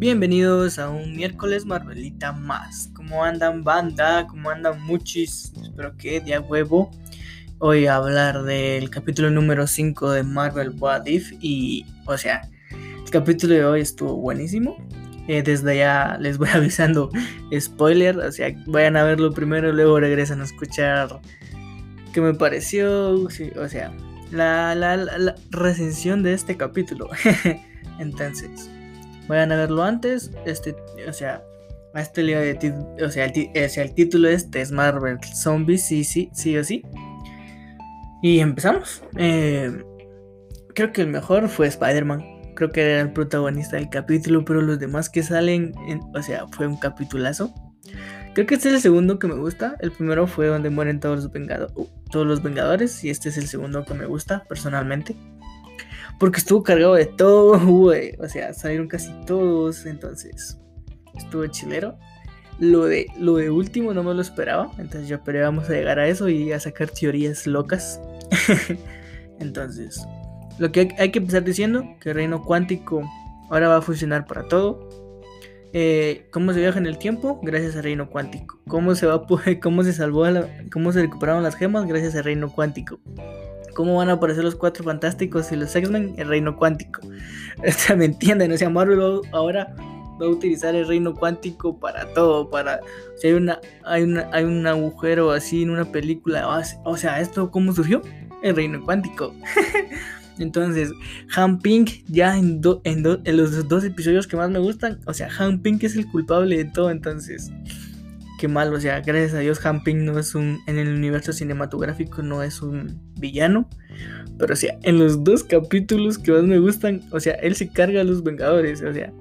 Bienvenidos a un miércoles Marvelita más. ¿Cómo andan banda? ¿Cómo andan muchis? Espero que día huevo. Hoy hablar del capítulo número 5 de Marvel What If y, o sea, el capítulo de hoy estuvo buenísimo. Eh, desde ya les voy avisando spoiler, o sea, vayan a verlo primero, luego regresan a escuchar qué me pareció, o sea, la, la recensión de este capítulo. Entonces, vayan a verlo antes. Este, o sea, este o sea, el, título este es Marvel Zombies, sí, sí, sí o sí. Y empezamos. Eh, creo que el mejor fue Spider-Man. Creo que era el protagonista del capítulo, pero los demás que salen, o sea, fue un capitulazo. Creo que este es el segundo que me gusta. El primero fue donde mueren todos los, todos los Vengadores. Y este es el segundo que me gusta personalmente. Porque estuvo cargado de todo, güey. O sea, salieron casi todos. Entonces, estuvo chilero. Lo de, lo de último no me lo esperaba. Entonces yo esperé vamos a llegar a eso y a sacar teorías locas. entonces, lo que hay, que empezar diciendo, que el reino cuántico ahora va a funcionar para todo. Eh, ¿Cómo se viaja en el tiempo? Gracias al reino cuántico. ¿Cómo se, va, cómo se salvó, cómo se recuperaron las gemas? Gracias al reino cuántico cómo van a aparecer los cuatro fantásticos y los X-Men, el reino cuántico. O ¿me entienden? O sea, Marvel ahora va a utilizar el reino cuántico para todo, para si hay una hay una hay un agujero así en una película, o sea, esto cómo surgió? El reino cuántico. Entonces, Han Pink ya en, en, en, los dos episodios que más me gustan, o sea, Han Pink es el culpable de todo, entonces qué mal, o sea, gracias a Dios Hamping no es un, en el universo cinematográfico no es un villano, pero o sea, en los dos capítulos que más me gustan, o sea, él se carga a los Vengadores, o sea,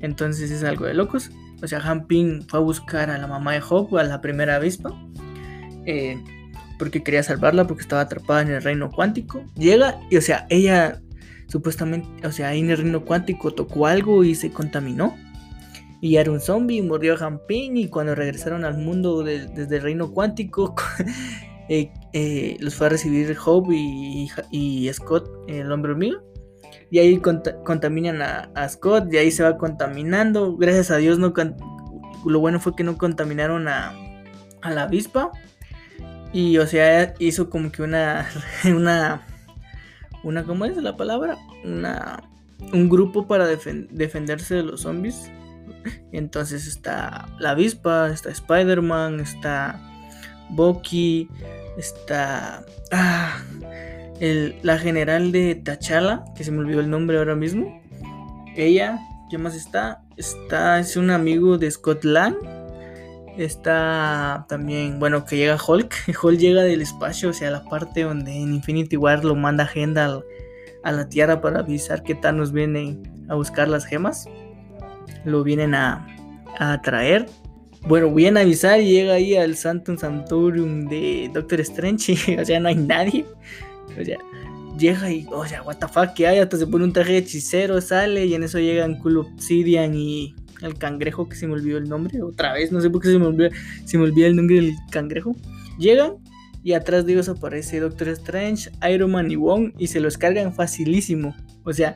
entonces es algo de locos, o sea, Hamping fue a buscar a la mamá de Hope, a la primera avispa, eh, porque quería salvarla porque estaba atrapada en el reino cuántico, llega y o sea, ella supuestamente, o sea, ahí en el reino cuántico tocó algo y se contaminó y era un zombie, murió Jamping y cuando regresaron al mundo desde el reino cuántico, eh, eh, los fue a recibir Hope y, Scott, el hombre hormiga. Y ahí contaminan a, Scott y ahí se va contaminando. Gracias a Dios no lo bueno fue que no contaminaron a, a la avispa. Y o sea, hizo como que una una una ¿cómo es la palabra? Una un grupo para defenderse de los zombies entonces está la avispa, está Spider-Man, está Bucky, está ah, la general de T'Challa, que se me olvidó el nombre ahora mismo. Ella, ¿qué más está? Está, es un amigo de Scott Lang. Está también, bueno, que llega Hulk. Hulk llega del espacio, o sea, la parte donde en Infinity War lo manda agenda a la Tierra para avisar que Thanos viene a buscar las gemas lo vienen a, a traer. Bueno, viene a avisar y llega ahí al Santum Santorum de Doctor Strange. o sea, no hay nadie. O sea, llega y, o sea, what the fuck, que hay? Hasta se pone un traje de hechicero, sale y en eso llegan Cool Obsidian y el cangrejo que se me olvidó el nombre. Otra vez, no sé por qué se me olvidó, se me olvida el nombre del cangrejo. Llegan y atrás de ellos aparece Doctor Strange, Iron Man y Wong y se los cargan facilísimo. O sea,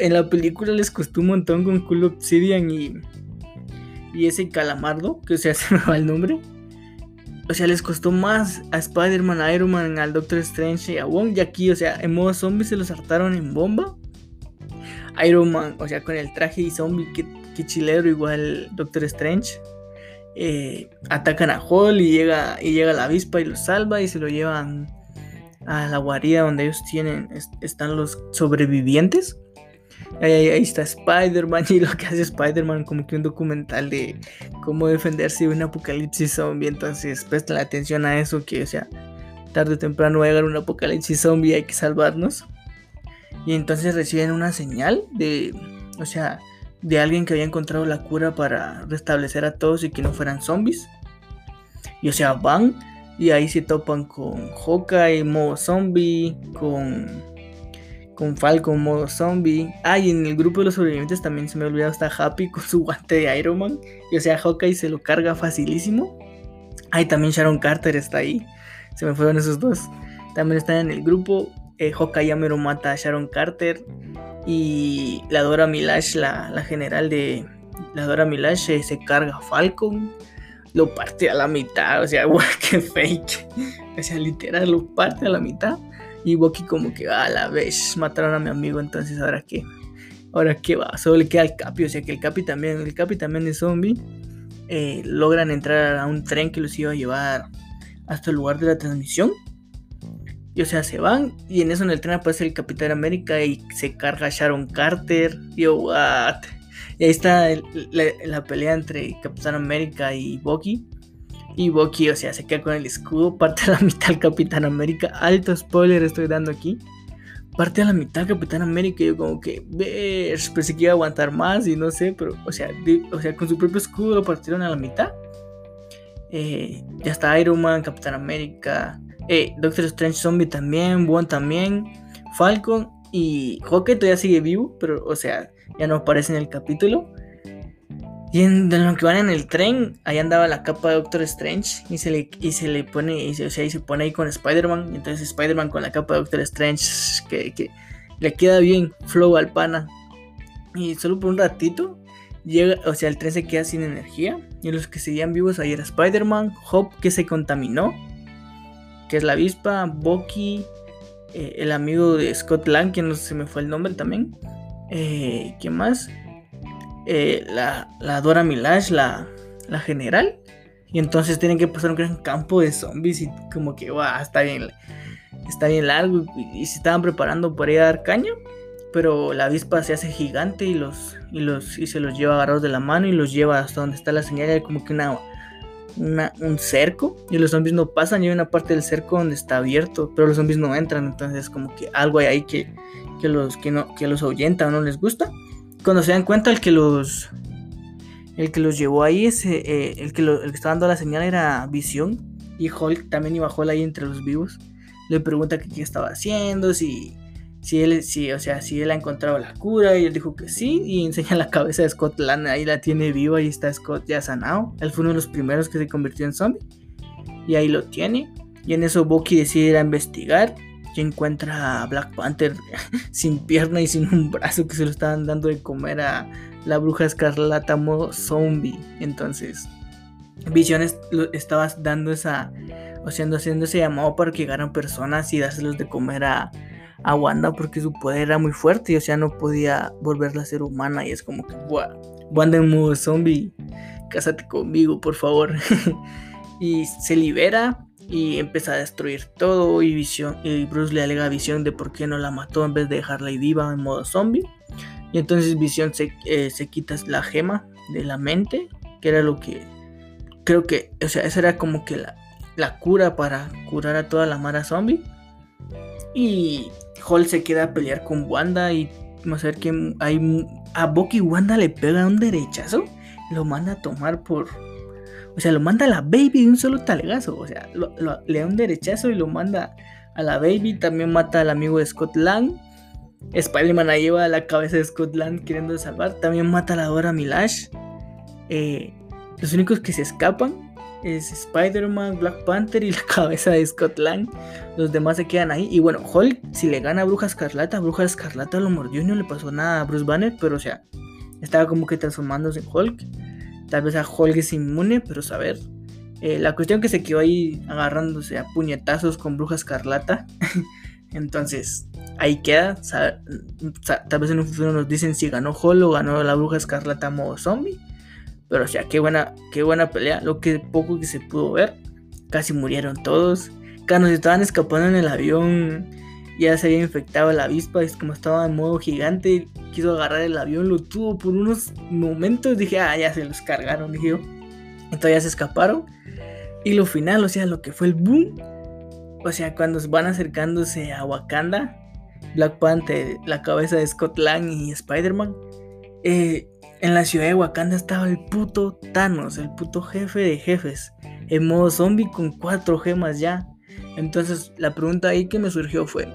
en la película les costó un montón con Cool Obsidian y, ese calamardo, que o sea, se me va el nombre. O sea, les costó más a Spider-Man, a Iron Man, al Doctor Strange y a Wong. Y aquí, o sea, en modo zombie se los hartaron en bomba. Iron Man, o sea, con el traje y zombie, que, chilero, igual Doctor Strange. Eh, atacan a Hall y llega, y llega la avispa y lo salva y se lo llevan a la guarida donde ellos tienen, están los sobrevivientes. Ahí, está Spider-Man y lo que hace Spider-Man como que un documental de cómo defenderse de un apocalipsis zombie. Entonces presten atención a eso que, o sea, tarde o temprano va a llegar un apocalipsis zombie y hay que salvarnos. Y entonces reciben una señal de, o sea, de alguien que había encontrado la cura para restablecer a todos y que no fueran zombies. Y o sea, van y ahí se topan con Hawkeye, modo zombie, con con Falcon modo zombie. Ah, y en el grupo de los sobrevivientes también se me ha olvidado está Happy con su guante de Iron Man. Y o sea, Hawkeye se lo carga facilísimo. Ah, y también Sharon Carter está ahí. Se me fueron esos dos. También están en el grupo. Eh, Hawkeye ya me lo mata a Sharon Carter. Y la Dora Milash, la, general de la Dora Milash, se carga a Falcon. Lo parte a la mitad. O sea, guau, qué fake. O sea, literal, lo parte a la mitad. Y Bucky como que, a la vez, mataron a mi amigo. Entonces, ¿ahora qué? Ahora qué va, solo le queda el Capi, o sea que el Capi también, el Capi también es zombie. Eh, logran entrar a un tren que los iba a llevar hasta el lugar de la transmisión. Y o sea, se van y en eso en el tren aparece el Capitán América y se carga Sharon Carter. Yo, what? Y ahí está la, pelea entre Capitán América y Bucky. Y Bucky, o sea, se queda con el escudo, parte a la mitad el Capitán América. Alto spoiler estoy dando aquí parte a la mitad Capitán América. Y yo como que, ves, pensé que iba a aguantar más y no sé, pero, o sea, o sea con su propio escudo lo partieron a la mitad. Eh, ya está Iron Man, Capitán América, eh, Doctor Strange Zombie también, Bond también, Falcon y Hawkeye todavía sigue vivo, pero, o sea, ya no aparece en el capítulo. Y en, lo que van en el tren, ahí andaba la capa de Doctor Strange y se le, y se le pone, y se, o sea, se pone ahí con Spider-Man. Entonces Spider-Man con la capa de Doctor Strange, que, le queda bien flow al pana. Y solo por un ratito, llega, o sea, el tren se queda sin energía. Y los que seguían vivos ahí era Spider-Man, Hope que se contaminó, que es la avispa, Bucky, eh, el amigo de Scott Lang, que no si me fue el nombre también. Eh, ¿Quién más? Eh, la, la, Dora Milash, la, la general. Y entonces tienen que pasar un gran campo de zombies y como que, wow, está bien, está bien largo. Y, se estaban preparando para ir a dar caña. Pero la avispa se hace gigante y los, y los y se los lleva agarrados de la mano y los lleva hasta donde está la señal. Hay como que una, un cerco y los zombies no pasan. Y hay una parte del cerco donde está abierto, pero los zombies no entran. Entonces como que algo hay ahí que, que los, que no, que los ahuyenta o no les gusta cuando se dan cuenta el que los el que los llevó ahí ese eh, el que el que estaba dando la señal era Visión y Hulk también iba Hulk ahí entre los vivos. Le pregunta qué estaba haciendo si si él si o sea si él ha encontrado la cura y él dijo que sí y enseña la cabeza de Scott Lang ahí la tiene viva y está Scott ya sanado. Él fue uno de los primeros que se convirtió en zombie y ahí lo tiene. Y en eso Bucky decide ir a investigar y encuentra a Black Panther sin pierna y sin un brazo que se lo estaban dando de comer a la bruja escarlata modo zombie. Entonces, Visiones estaba dando esa, o sea, haciendo ese llamado para que llegaran personas y dárselos de comer a, a Wanda porque su poder era muy fuerte y, o sea, no podía volverla a ser humana. Y es como que, Wanda en modo zombie, cásate conmigo, por favor. y se libera y empieza a destruir todo y, Vision, y Bruce le alega a Visión de por qué no la mató en vez de dejarla ahí viva en modo zombie. Y entonces Visión se, eh, se quita la gema de la mente, que era lo que creo que, o sea, esa era como que la, la cura para curar a toda la mara zombie. Y Hall se queda a pelear con Wanda y vamos a ver que hay a Bucky Wanda le pega un derechazo, lo manda a tomar por o sea, lo manda a la baby de un solo talegazo. O sea, le da un derechazo y lo manda a la baby. También mata al amigo de Scott Lang. Spider-Man la lleva a la cabeza de Scott Lang queriendo salvar. También mata a la Dora Milash. Eh, los únicos que se escapan es Spider-Man, Black Panther y la cabeza de Scott Lang. Los demás se quedan ahí. Y bueno, Hulk, si le gana a Bruja Escarlata, Bruja Escarlata lo mordió y no le pasó nada a Bruce Banner. Pero o sea, estaba como que transformándose en Hulk. Tal vez a Hulk es inmune, pero saber. Eh, la cuestión que se quedó ahí agarrándose a puñetazos con Bruja Escarlata. Entonces, ahí queda. tal vez en un futuro nos dicen si ganó Hulk o ganó la Bruja Escarlata modo zombie. Pero o sea, qué buena, qué buena pelea. Lo que poco que se pudo ver. Casi murieron todos. Cuando se estaban escapando en el avión ya se había infectado la avispa, es como estaba en modo gigante, quiso agarrar el avión, lo tuvo por unos momentos, dije, ah, ya se los cargaron, dije yo. Entonces ya se escaparon. Y lo final, o sea, lo que fue el boom, o sea, cuando van acercándose a Wakanda, Black Panther, la cabeza de Scott Lang y Spider-Man, eh, en la ciudad de Wakanda estaba el puto Thanos, el puto jefe de jefes, en modo zombie con cuatro gemas ya. Entonces la pregunta ahí que me surgió fue,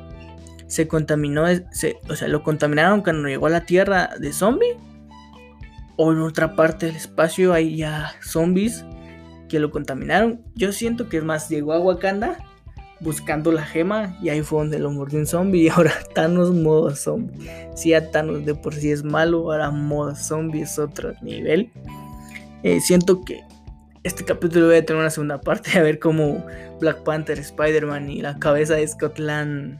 se contaminó, o sea, lo contaminaron cuando llegó a la Tierra de zombie. O en otra parte del espacio hay ya zombies que lo contaminaron. Yo siento que es más, llegó a Wakanda, buscando la gema y ahí fue donde lo mordió un zombie y ahora Thanos modo zombie. Si ya Thanos de por sí es malo, ahora modo zombie es otro nivel. Eh, siento que este capítulo voy a tener una segunda parte a ver cómo Black Panther, Spider-Man y la cabeza de Scotland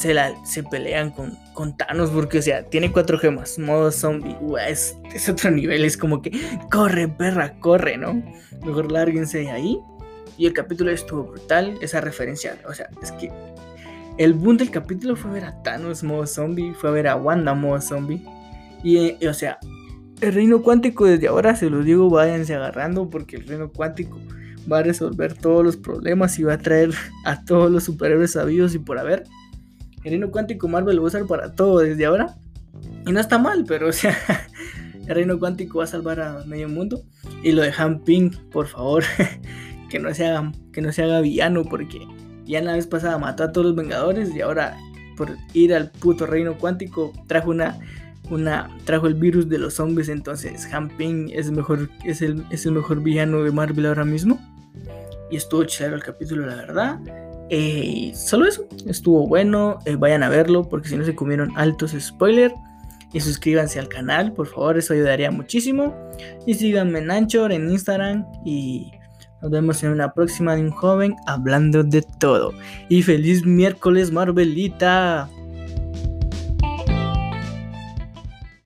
se, pelean con, Thanos porque, o sea, tiene cuatro gemas, modo zombie, es, otro nivel, es como que corre, perra, corre, ¿no? Mejor lárguense de ahí. Y el capítulo estuvo brutal, esa referencia, o sea, es que el boom del capítulo fue ver a Thanos modo zombie, fue ver a Wanda modo zombie. Y, o sea, el reino cuántico desde ahora, se los digo, váyanse agarrando porque el reino cuántico va a resolver todos los problemas y va a traer a todos los superhéroes sabidos y por haber. El reino cuántico Marvel lo va a usar para todo desde ahora. Y no está mal, pero o sea, el reino cuántico va a salvar a medio mundo. Y lo de Han Ping, por favor, que no se haga, que no se haga villano porque ya la vez pasada mató a todos los Vengadores y ahora por ir al puto reino cuántico trajo una una trajo el virus de los zombies, entonces Han Ping es mejor es el, es el mejor villano de Marvel ahora mismo. Y estuvo chido el capítulo, la verdad. Eh, solo eso, estuvo bueno. Eh, vayan a verlo porque si no se comieron altos spoilers. Y suscríbanse al canal, por favor, eso ayudaría muchísimo. Y síganme en Anchor, en Instagram. Y nos vemos en una próxima de un joven hablando de todo. Y feliz miércoles, Marvelita.